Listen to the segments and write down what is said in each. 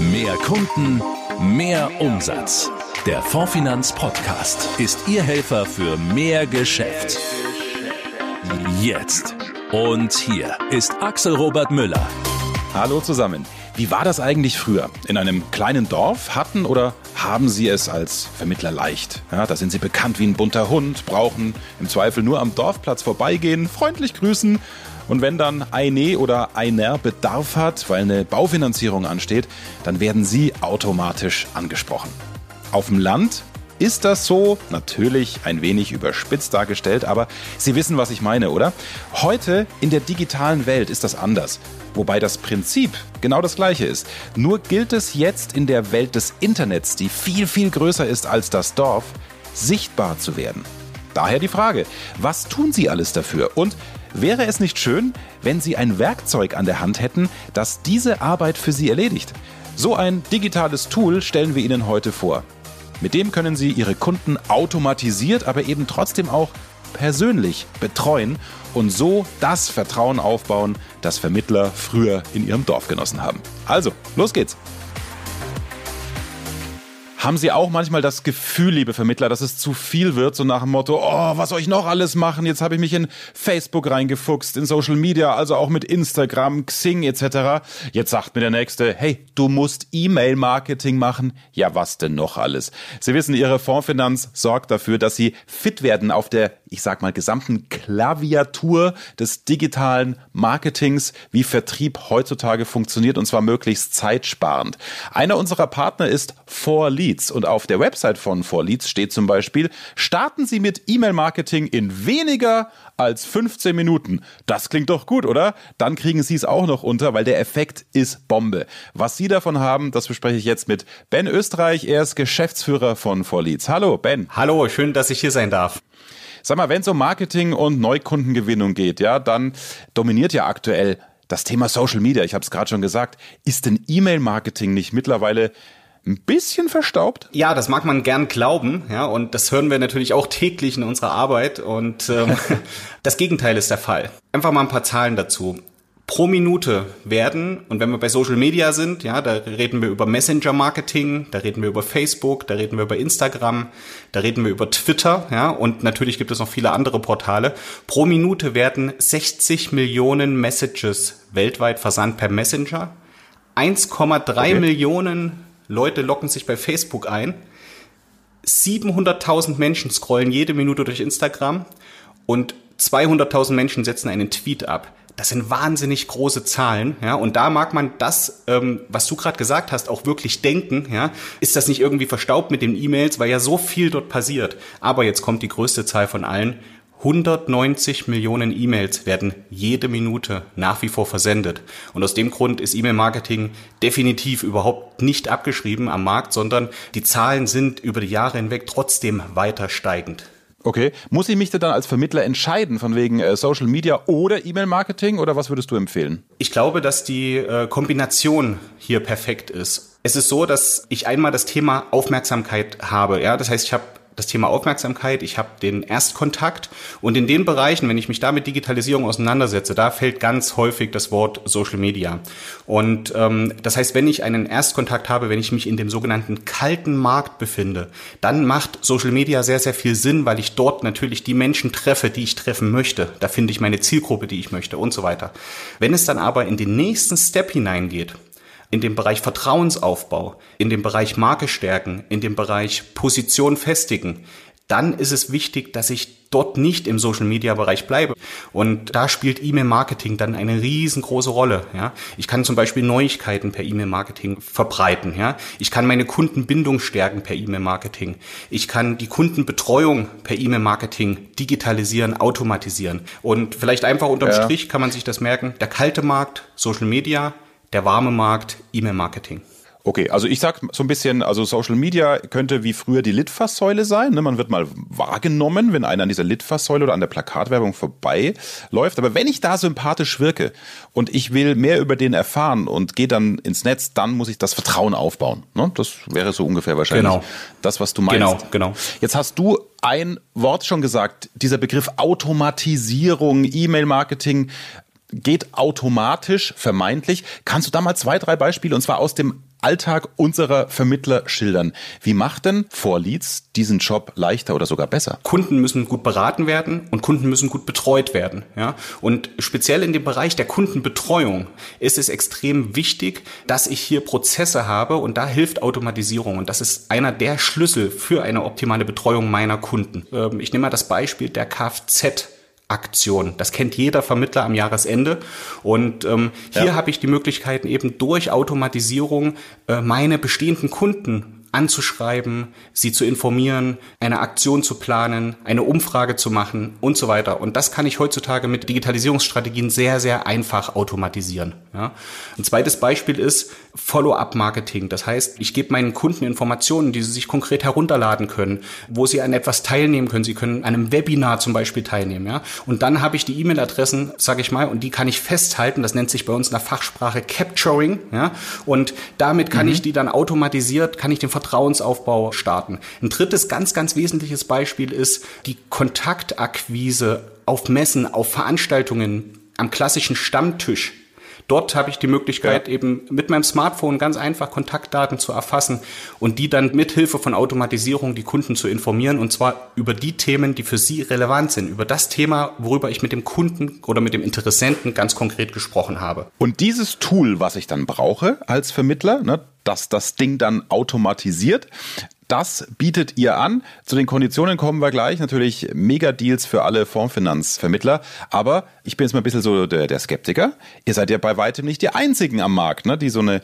Mehr Kunden, mehr Umsatz. Der Fondfinanz Podcast ist Ihr Helfer für mehr Geschäft. Jetzt. Und hier ist Axel Robert Müller. Hallo zusammen. Wie war das eigentlich früher? In einem kleinen Dorf hatten oder haben Sie es als Vermittler leicht? Ja, da sind Sie bekannt wie ein bunter Hund, brauchen im Zweifel nur am Dorfplatz vorbeigehen, freundlich grüßen und wenn dann eine oder einer Bedarf hat, weil eine Baufinanzierung ansteht, dann werden Sie automatisch angesprochen. Auf dem Land ist das so? Natürlich ein wenig überspitzt dargestellt, aber Sie wissen, was ich meine, oder? Heute in der digitalen Welt ist das anders. Wobei das Prinzip genau das gleiche ist. Nur gilt es jetzt in der Welt des Internets, die viel, viel größer ist als das Dorf, sichtbar zu werden. Daher die Frage, was tun Sie alles dafür? Und Wäre es nicht schön, wenn Sie ein Werkzeug an der Hand hätten, das diese Arbeit für Sie erledigt? So ein digitales Tool stellen wir Ihnen heute vor. Mit dem können Sie Ihre Kunden automatisiert, aber eben trotzdem auch persönlich betreuen und so das Vertrauen aufbauen, das Vermittler früher in ihrem Dorf genossen haben. Also, los geht's! Haben Sie auch manchmal das Gefühl, liebe Vermittler, dass es zu viel wird, so nach dem Motto, oh, was soll ich noch alles machen? Jetzt habe ich mich in Facebook reingefuchst, in Social Media, also auch mit Instagram, Xing etc. Jetzt sagt mir der Nächste, hey, du musst E-Mail-Marketing machen. Ja, was denn noch alles? Sie wissen, Ihre Fondsfinanz sorgt dafür, dass Sie fit werden auf der, ich sag mal, gesamten Klaviatur des digitalen Marketings, wie Vertrieb heutzutage funktioniert und zwar möglichst zeitsparend. Einer unserer Partner ist 4 Leads. Und auf der Website von 4Leads steht zum Beispiel, starten Sie mit E-Mail-Marketing in weniger als 15 Minuten. Das klingt doch gut, oder? Dann kriegen Sie es auch noch unter, weil der Effekt ist Bombe. Was Sie davon haben, das bespreche ich jetzt mit Ben Österreich. Er ist Geschäftsführer von 4Leads. Hallo, Ben. Hallo, schön, dass ich hier sein darf. Sag mal, wenn es um Marketing und Neukundengewinnung geht, ja, dann dominiert ja aktuell das Thema Social Media. Ich habe es gerade schon gesagt. Ist denn E-Mail-Marketing nicht mittlerweile ein bisschen verstaubt? Ja, das mag man gern glauben, ja, und das hören wir natürlich auch täglich in unserer Arbeit und ähm, das Gegenteil ist der Fall. Einfach mal ein paar Zahlen dazu. Pro Minute werden, und wenn wir bei Social Media sind, ja, da reden wir über Messenger-Marketing, da reden wir über Facebook, da reden wir über Instagram, da reden wir über Twitter, ja, und natürlich gibt es noch viele andere Portale. Pro Minute werden 60 Millionen Messages weltweit versandt per Messenger. 1,3 okay. Millionen Leute locken sich bei Facebook ein. 700.000 Menschen scrollen jede Minute durch Instagram und 200.000 Menschen setzen einen Tweet ab. Das sind wahnsinnig große Zahlen, ja. Und da mag man das, ähm, was du gerade gesagt hast, auch wirklich denken, ja. Ist das nicht irgendwie verstaubt mit den E-Mails, weil ja so viel dort passiert. Aber jetzt kommt die größte Zahl von allen. 190 Millionen E-Mails werden jede Minute nach wie vor versendet. Und aus dem Grund ist E-Mail-Marketing definitiv überhaupt nicht abgeschrieben am Markt, sondern die Zahlen sind über die Jahre hinweg trotzdem weiter steigend. Okay. Muss ich mich dann als Vermittler entscheiden von wegen äh, Social Media oder E-Mail-Marketing oder was würdest du empfehlen? Ich glaube, dass die äh, Kombination hier perfekt ist. Es ist so, dass ich einmal das Thema Aufmerksamkeit habe. Ja, das heißt, ich habe das Thema Aufmerksamkeit, ich habe den Erstkontakt und in den Bereichen, wenn ich mich da mit Digitalisierung auseinandersetze, da fällt ganz häufig das Wort Social Media. Und ähm, das heißt, wenn ich einen Erstkontakt habe, wenn ich mich in dem sogenannten kalten Markt befinde, dann macht Social Media sehr, sehr viel Sinn, weil ich dort natürlich die Menschen treffe, die ich treffen möchte. Da finde ich meine Zielgruppe, die ich möchte und so weiter. Wenn es dann aber in den nächsten Step hineingeht, in dem Bereich Vertrauensaufbau, in dem Bereich Marke stärken, in dem Bereich Position festigen, dann ist es wichtig, dass ich dort nicht im Social Media Bereich bleibe. Und da spielt E-Mail Marketing dann eine riesengroße Rolle. Ja, ich kann zum Beispiel Neuigkeiten per E-Mail Marketing verbreiten. Ja, ich kann meine Kundenbindung stärken per E-Mail Marketing. Ich kann die Kundenbetreuung per E-Mail Marketing digitalisieren, automatisieren. Und vielleicht einfach unterm ja. Strich kann man sich das merken. Der kalte Markt, Social Media, der warme Markt, E-Mail-Marketing. Okay, also ich sag so ein bisschen, also Social Media könnte wie früher die Litfaßsäule sein. Ne? Man wird mal wahrgenommen, wenn einer an dieser Litfaßsäule oder an der Plakatwerbung vorbeiläuft. Aber wenn ich da sympathisch wirke und ich will mehr über den erfahren und gehe dann ins Netz, dann muss ich das Vertrauen aufbauen. Ne? Das wäre so ungefähr wahrscheinlich genau. das, was du meinst. Genau, genau. Jetzt hast du ein Wort schon gesagt, dieser Begriff Automatisierung, E-Mail-Marketing geht automatisch, vermeintlich. Kannst du da mal zwei, drei Beispiele, und zwar aus dem Alltag unserer Vermittler schildern. Wie macht denn Vorleads diesen Job leichter oder sogar besser? Kunden müssen gut beraten werden und Kunden müssen gut betreut werden. Ja? Und speziell in dem Bereich der Kundenbetreuung ist es extrem wichtig, dass ich hier Prozesse habe und da hilft Automatisierung. Und das ist einer der Schlüssel für eine optimale Betreuung meiner Kunden. Ähm, ich nehme mal das Beispiel der Kfz. Aktion. Das kennt jeder Vermittler am Jahresende. Und ähm, hier ja. habe ich die Möglichkeiten eben durch Automatisierung äh, meine bestehenden Kunden anzuschreiben, sie zu informieren, eine Aktion zu planen, eine Umfrage zu machen und so weiter. Und das kann ich heutzutage mit Digitalisierungsstrategien sehr, sehr einfach automatisieren. Ja. Ein zweites Beispiel ist Follow-up-Marketing. Das heißt, ich gebe meinen Kunden Informationen, die sie sich konkret herunterladen können, wo sie an etwas teilnehmen können. Sie können an einem Webinar zum Beispiel teilnehmen. Ja. Und dann habe ich die E-Mail-Adressen, sage ich mal, und die kann ich festhalten. Das nennt sich bei uns in der Fachsprache Capturing. Ja. Und damit kann mhm. ich die dann automatisiert, kann ich den Vertrauensaufbau starten. Ein drittes ganz, ganz wesentliches Beispiel ist die Kontaktakquise auf Messen, auf Veranstaltungen, am klassischen Stammtisch. Dort habe ich die Möglichkeit, ja. eben mit meinem Smartphone ganz einfach Kontaktdaten zu erfassen und die dann mit Hilfe von Automatisierung die Kunden zu informieren und zwar über die Themen, die für sie relevant sind, über das Thema, worüber ich mit dem Kunden oder mit dem Interessenten ganz konkret gesprochen habe. Und dieses Tool, was ich dann brauche als Vermittler, ne, dass das Ding dann automatisiert. Das bietet ihr an. Zu den Konditionen kommen wir gleich. Natürlich Mega-Deals für alle Fondsfinanzvermittler. Aber ich bin jetzt mal ein bisschen so der, der Skeptiker. Ihr seid ja bei weitem nicht die einzigen am Markt, ne, die so eine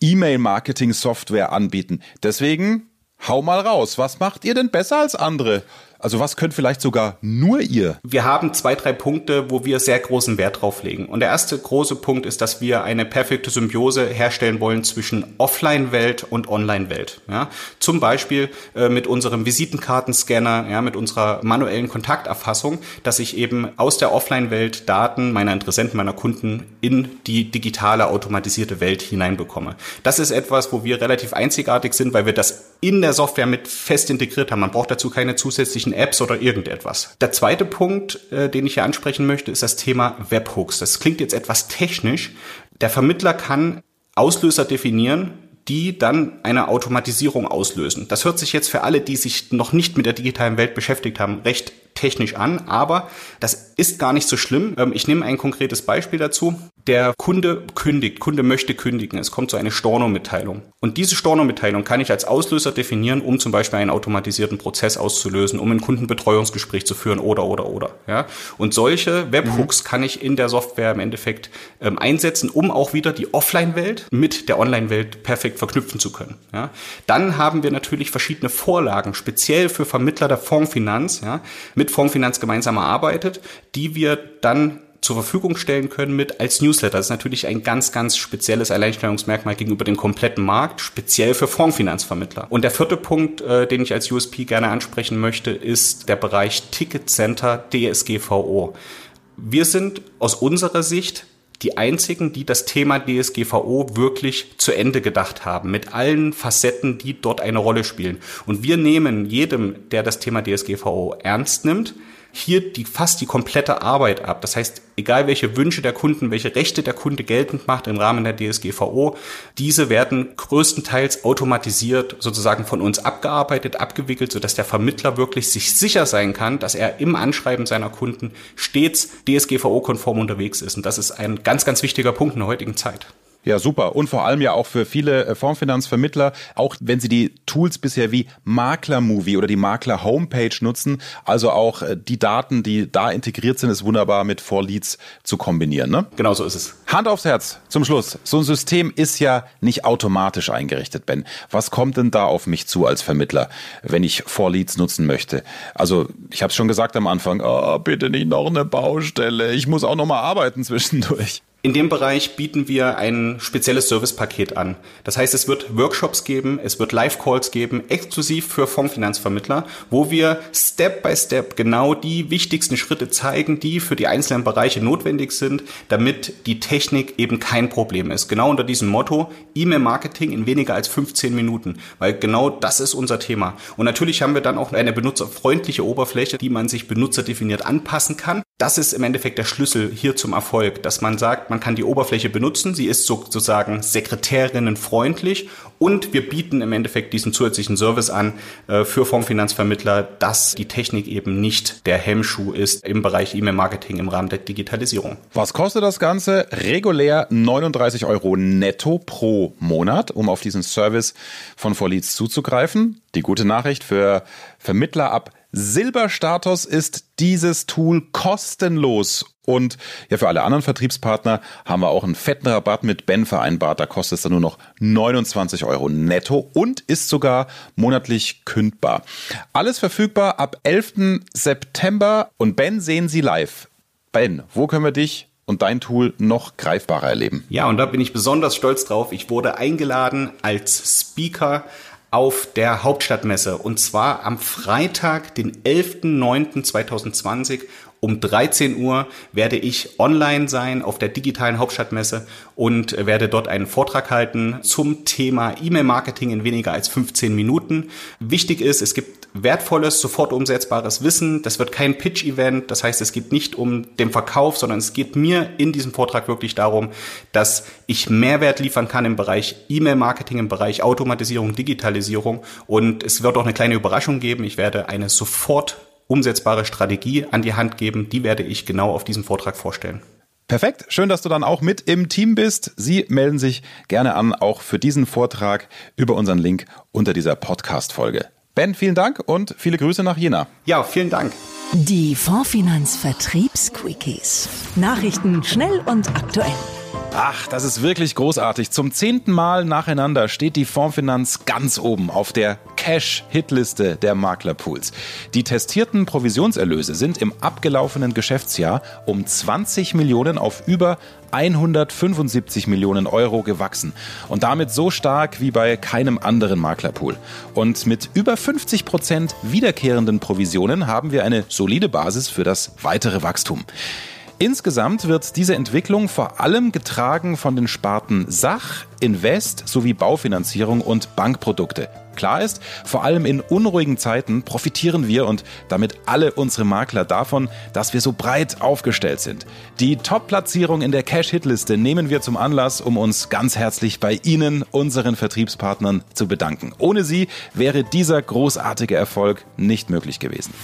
E-Mail-Marketing-Software anbieten. Deswegen hau mal raus. Was macht ihr denn besser als andere? Also was könnt vielleicht sogar nur ihr? Wir haben zwei, drei Punkte, wo wir sehr großen Wert drauf legen. Und der erste große Punkt ist, dass wir eine perfekte Symbiose herstellen wollen zwischen Offline-Welt und Online-Welt. Ja? Zum Beispiel äh, mit unserem Visitenkartenscanner, ja, mit unserer manuellen Kontakterfassung, dass ich eben aus der Offline-Welt Daten meiner Interessenten, meiner Kunden in die digitale automatisierte Welt hineinbekomme. Das ist etwas, wo wir relativ einzigartig sind, weil wir das in der Software mit fest integriert haben. Man braucht dazu keine zusätzlichen irgendwelchen Apps oder irgendetwas. Der zweite Punkt, äh, den ich hier ansprechen möchte, ist das Thema Webhooks. Das klingt jetzt etwas technisch. Der Vermittler kann Auslöser definieren, die dann eine Automatisierung auslösen. Das hört sich jetzt für alle, die sich noch nicht mit der digitalen Welt beschäftigt haben, recht technisch an, aber das ist gar nicht so schlimm. Ähm, ich nehme ein konkretes Beispiel dazu. Der Kunde kündigt, Kunde möchte kündigen, es kommt zu einer Storno-Mitteilung. Und diese Storno-Mitteilung kann ich als Auslöser definieren, um zum Beispiel einen automatisierten Prozess auszulösen, um ein Kundenbetreuungsgespräch zu führen oder oder oder. Ja? Und solche Webhooks mhm. kann ich in der Software im Endeffekt ähm, einsetzen, um auch wieder die Offline-Welt mit der Online-Welt perfekt verknüpfen zu können. Ja? Dann haben wir natürlich verschiedene Vorlagen, speziell für Vermittler der Fondsfinanz, ja, mit Fondsfinanz gemeinsam erarbeitet, die wir dann zur Verfügung stellen können mit als Newsletter. Das ist natürlich ein ganz, ganz spezielles Alleinstellungsmerkmal gegenüber dem kompletten Markt, speziell für Fondsfinanzvermittler. Und der vierte Punkt, äh, den ich als USP gerne ansprechen möchte, ist der Bereich Ticket Center DSGVO. Wir sind aus unserer Sicht die einzigen, die das Thema DSGVO wirklich zu Ende gedacht haben, mit allen Facetten, die dort eine Rolle spielen. Und wir nehmen jedem, der das Thema DSGVO ernst nimmt, hier die, fast die komplette Arbeit ab. Das heißt, egal welche Wünsche der Kunden, welche Rechte der Kunde geltend macht im Rahmen der DSGVO, diese werden größtenteils automatisiert sozusagen von uns abgearbeitet, abgewickelt, sodass der Vermittler wirklich sich sicher sein kann, dass er im Anschreiben seiner Kunden stets DSGVO-konform unterwegs ist. Und das ist ein ganz, ganz wichtiger Punkt in der heutigen Zeit. Ja, super. Und vor allem ja auch für viele äh, Fondsfinanzvermittler, auch wenn sie die Tools bisher wie Makler-Movie oder die Makler-Homepage nutzen, also auch äh, die Daten, die da integriert sind, ist wunderbar mit Vorleads zu kombinieren. Ne? Genau so ist es. Hand aufs Herz zum Schluss. So ein System ist ja nicht automatisch eingerichtet, Ben. Was kommt denn da auf mich zu als Vermittler, wenn ich Vorleads nutzen möchte? Also ich habe es schon gesagt am Anfang, oh, bitte nicht noch eine Baustelle. Ich muss auch noch mal arbeiten zwischendurch. In dem Bereich bieten wir ein spezielles Servicepaket an. Das heißt, es wird Workshops geben, es wird Live-Calls geben, exklusiv für Fondsfinanzvermittler, wo wir Step by Step genau die wichtigsten Schritte zeigen, die für die einzelnen Bereiche notwendig sind, damit die Technik eben kein Problem ist. Genau unter diesem Motto E-Mail-Marketing in weniger als 15 Minuten, weil genau das ist unser Thema. Und natürlich haben wir dann auch eine benutzerfreundliche Oberfläche, die man sich benutzerdefiniert anpassen kann. Das ist im Endeffekt der Schlüssel hier zum Erfolg, dass man sagt, man kann die Oberfläche benutzen, sie ist sozusagen sekretärinnenfreundlich und wir bieten im Endeffekt diesen zusätzlichen Service an äh, für Fondsfinanzvermittler, dass die Technik eben nicht der Hemmschuh ist im Bereich E-Mail-Marketing im Rahmen der Digitalisierung. Was kostet das Ganze? Regulär 39 Euro netto pro Monat, um auf diesen Service von Vorleads zuzugreifen. Die gute Nachricht für Vermittler ab Silberstatus ist dieses Tool kostenlos. Und ja, für alle anderen Vertriebspartner haben wir auch einen fetten Rabatt mit Ben vereinbart. Da kostet es dann nur noch 29 Euro netto und ist sogar monatlich kündbar. Alles verfügbar ab 11. September und Ben sehen Sie live. Ben, wo können wir dich und dein Tool noch greifbarer erleben? Ja, und da bin ich besonders stolz drauf. Ich wurde eingeladen als Speaker auf der Hauptstadtmesse. Und zwar am Freitag, den 11.09.2020 um 13 Uhr werde ich online sein auf der digitalen Hauptstadtmesse und werde dort einen Vortrag halten zum Thema E-Mail-Marketing in weniger als 15 Minuten. Wichtig ist, es gibt wertvolles, sofort umsetzbares Wissen. Das wird kein Pitch-Event. Das heißt, es geht nicht um den Verkauf, sondern es geht mir in diesem Vortrag wirklich darum, dass ich Mehrwert liefern kann im Bereich E-Mail-Marketing, im Bereich Automatisierung, Digitalisierung. Und es wird auch eine kleine Überraschung geben. Ich werde eine sofort umsetzbare Strategie an die Hand geben. Die werde ich genau auf diesem Vortrag vorstellen. Perfekt. Schön, dass du dann auch mit im Team bist. Sie melden sich gerne an, auch für diesen Vortrag über unseren Link unter dieser Podcast-Folge. Ben, vielen Dank und viele Grüße nach Jena. Ja, vielen Dank. Die Fondsfinanz Vertriebsquickies. Nachrichten schnell und aktuell. Ach, das ist wirklich großartig. Zum zehnten Mal nacheinander steht die Fondsfinanz ganz oben auf der Cash-Hitliste der Maklerpools. Die testierten Provisionserlöse sind im abgelaufenen Geschäftsjahr um 20 Millionen auf über 175 Millionen Euro gewachsen und damit so stark wie bei keinem anderen Maklerpool. Und mit über 50 Prozent wiederkehrenden Provisionen haben wir eine solide Basis für das weitere Wachstum. Insgesamt wird diese Entwicklung vor allem getragen von den Sparten Sach, Invest sowie Baufinanzierung und Bankprodukte. Klar ist, vor allem in unruhigen Zeiten profitieren wir und damit alle unsere Makler davon, dass wir so breit aufgestellt sind. Die Top-Platzierung in der Cash-Hit-Liste nehmen wir zum Anlass, um uns ganz herzlich bei Ihnen, unseren Vertriebspartnern, zu bedanken. Ohne Sie wäre dieser großartige Erfolg nicht möglich gewesen.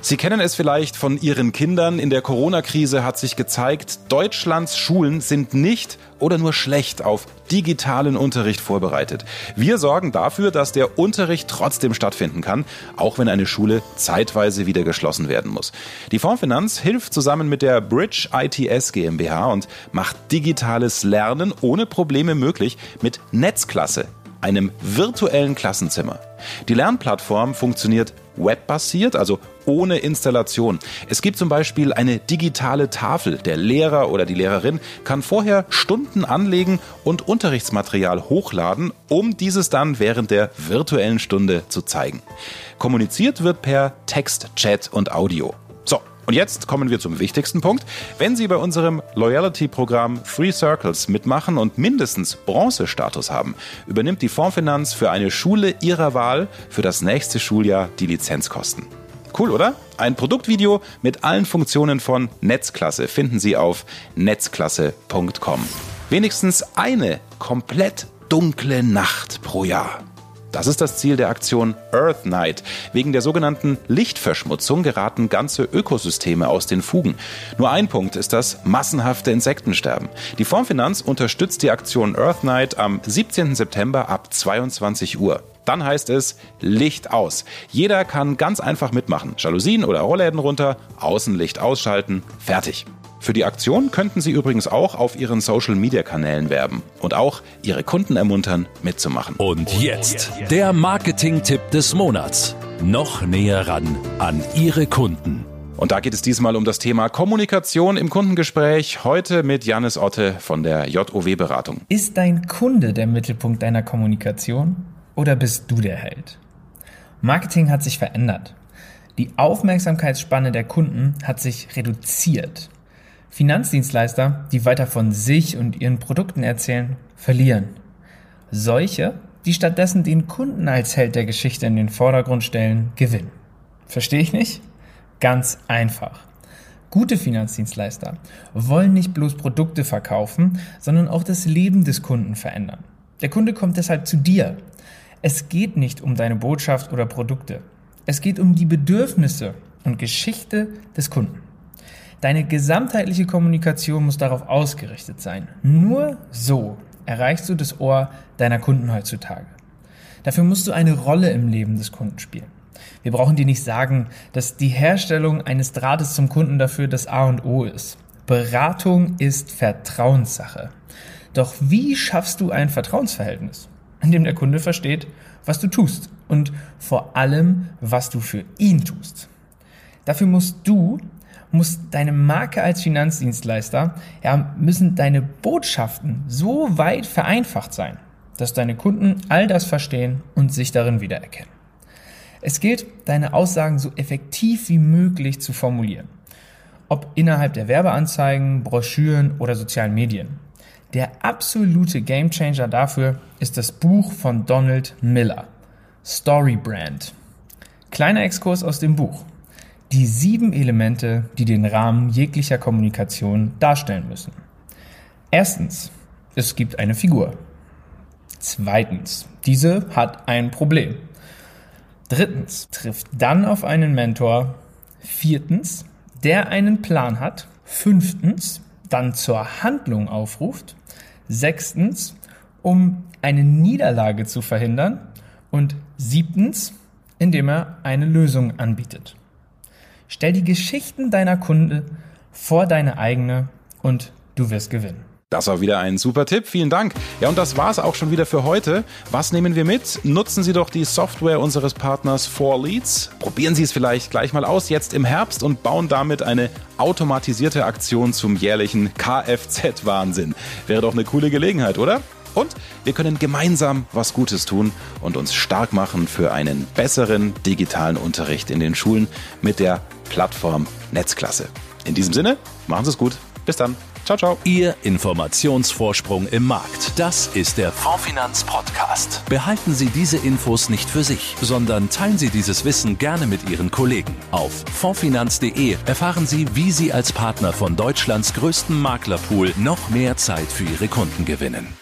Sie kennen es vielleicht von Ihren Kindern. In der Corona-Krise hat sich gezeigt, Deutschlands Schulen sind nicht oder nur schlecht auf digitalen Unterricht vorbereitet. Wir sorgen dafür, dass der Unterricht trotzdem stattfinden kann, auch wenn eine Schule zeitweise wieder geschlossen werden muss. Die Fondsfinanz hilft zusammen mit der Bridge ITS GmbH und macht digitales Lernen ohne Probleme möglich mit Netzklasse, einem virtuellen Klassenzimmer. Die Lernplattform funktioniert webbasiert, also ohne Installation. Es gibt zum Beispiel eine digitale Tafel. Der Lehrer oder die Lehrerin kann vorher Stunden anlegen und Unterrichtsmaterial hochladen, um dieses dann während der virtuellen Stunde zu zeigen. Kommuniziert wird per Text, Chat und Audio. Und jetzt kommen wir zum wichtigsten Punkt. Wenn Sie bei unserem Loyalty-Programm Three Circles mitmachen und mindestens Bronze-Status haben, übernimmt die Fondsfinanz für eine Schule Ihrer Wahl für das nächste Schuljahr die Lizenzkosten. Cool, oder? Ein Produktvideo mit allen Funktionen von Netzklasse finden Sie auf netzklasse.com. Wenigstens eine komplett dunkle Nacht pro Jahr. Das ist das Ziel der Aktion Earth Night. Wegen der sogenannten Lichtverschmutzung geraten ganze Ökosysteme aus den Fugen. Nur ein Punkt ist das massenhafte Insektensterben. Die Fondsfinanz unterstützt die Aktion Earth Night am 17. September ab 22 Uhr. Dann heißt es Licht aus. Jeder kann ganz einfach mitmachen. Jalousien oder Rollläden runter, Außenlicht ausschalten, fertig. Für die Aktion könnten Sie übrigens auch auf Ihren Social-Media-Kanälen werben und auch Ihre Kunden ermuntern, mitzumachen. Und jetzt der Marketing-Tipp des Monats. Noch näher ran an Ihre Kunden. Und da geht es diesmal um das Thema Kommunikation im Kundengespräch. Heute mit Janis Otte von der JOW Beratung. Ist dein Kunde der Mittelpunkt deiner Kommunikation oder bist du der Held? Marketing hat sich verändert. Die Aufmerksamkeitsspanne der Kunden hat sich reduziert. Finanzdienstleister, die weiter von sich und ihren Produkten erzählen, verlieren. Solche, die stattdessen den Kunden als Held der Geschichte in den Vordergrund stellen, gewinnen. Verstehe ich nicht? Ganz einfach. Gute Finanzdienstleister wollen nicht bloß Produkte verkaufen, sondern auch das Leben des Kunden verändern. Der Kunde kommt deshalb zu dir. Es geht nicht um deine Botschaft oder Produkte. Es geht um die Bedürfnisse und Geschichte des Kunden. Deine gesamtheitliche Kommunikation muss darauf ausgerichtet sein. Nur so erreichst du das Ohr deiner Kunden heutzutage. Dafür musst du eine Rolle im Leben des Kunden spielen. Wir brauchen dir nicht sagen, dass die Herstellung eines Drahtes zum Kunden dafür das A und O ist. Beratung ist Vertrauenssache. Doch wie schaffst du ein Vertrauensverhältnis, in dem der Kunde versteht, was du tust und vor allem, was du für ihn tust? Dafür musst du, muss deine Marke als Finanzdienstleister, ja, müssen deine Botschaften so weit vereinfacht sein, dass deine Kunden all das verstehen und sich darin wiedererkennen. Es gilt, deine Aussagen so effektiv wie möglich zu formulieren. Ob innerhalb der Werbeanzeigen, Broschüren oder sozialen Medien. Der absolute Gamechanger dafür ist das Buch von Donald Miller, Story Brand. Kleiner Exkurs aus dem Buch. Die sieben Elemente, die den Rahmen jeglicher Kommunikation darstellen müssen. Erstens, es gibt eine Figur. Zweitens, diese hat ein Problem. Drittens, trifft dann auf einen Mentor. Viertens, der einen Plan hat. Fünftens, dann zur Handlung aufruft. Sechstens, um eine Niederlage zu verhindern. Und siebtens, indem er eine Lösung anbietet. Stell die Geschichten deiner Kunde vor deine eigene und du wirst gewinnen. Das war wieder ein super Tipp. Vielen Dank. Ja, und das war's auch schon wieder für heute. Was nehmen wir mit? Nutzen Sie doch die Software unseres Partners 4Leads. Probieren Sie es vielleicht gleich mal aus jetzt im Herbst und bauen damit eine automatisierte Aktion zum jährlichen Kfz-Wahnsinn. Wäre doch eine coole Gelegenheit, oder? Und wir können gemeinsam was Gutes tun und uns stark machen für einen besseren digitalen Unterricht in den Schulen mit der Plattform Netzklasse. In diesem Sinne, machen Sie es gut. Bis dann. Ciao, ciao. Ihr Informationsvorsprung im Markt. Das ist der Fondfinanz Podcast. Behalten Sie diese Infos nicht für sich, sondern teilen Sie dieses Wissen gerne mit Ihren Kollegen. Auf fondfinanz.de erfahren Sie, wie Sie als Partner von Deutschlands größtem Maklerpool noch mehr Zeit für Ihre Kunden gewinnen.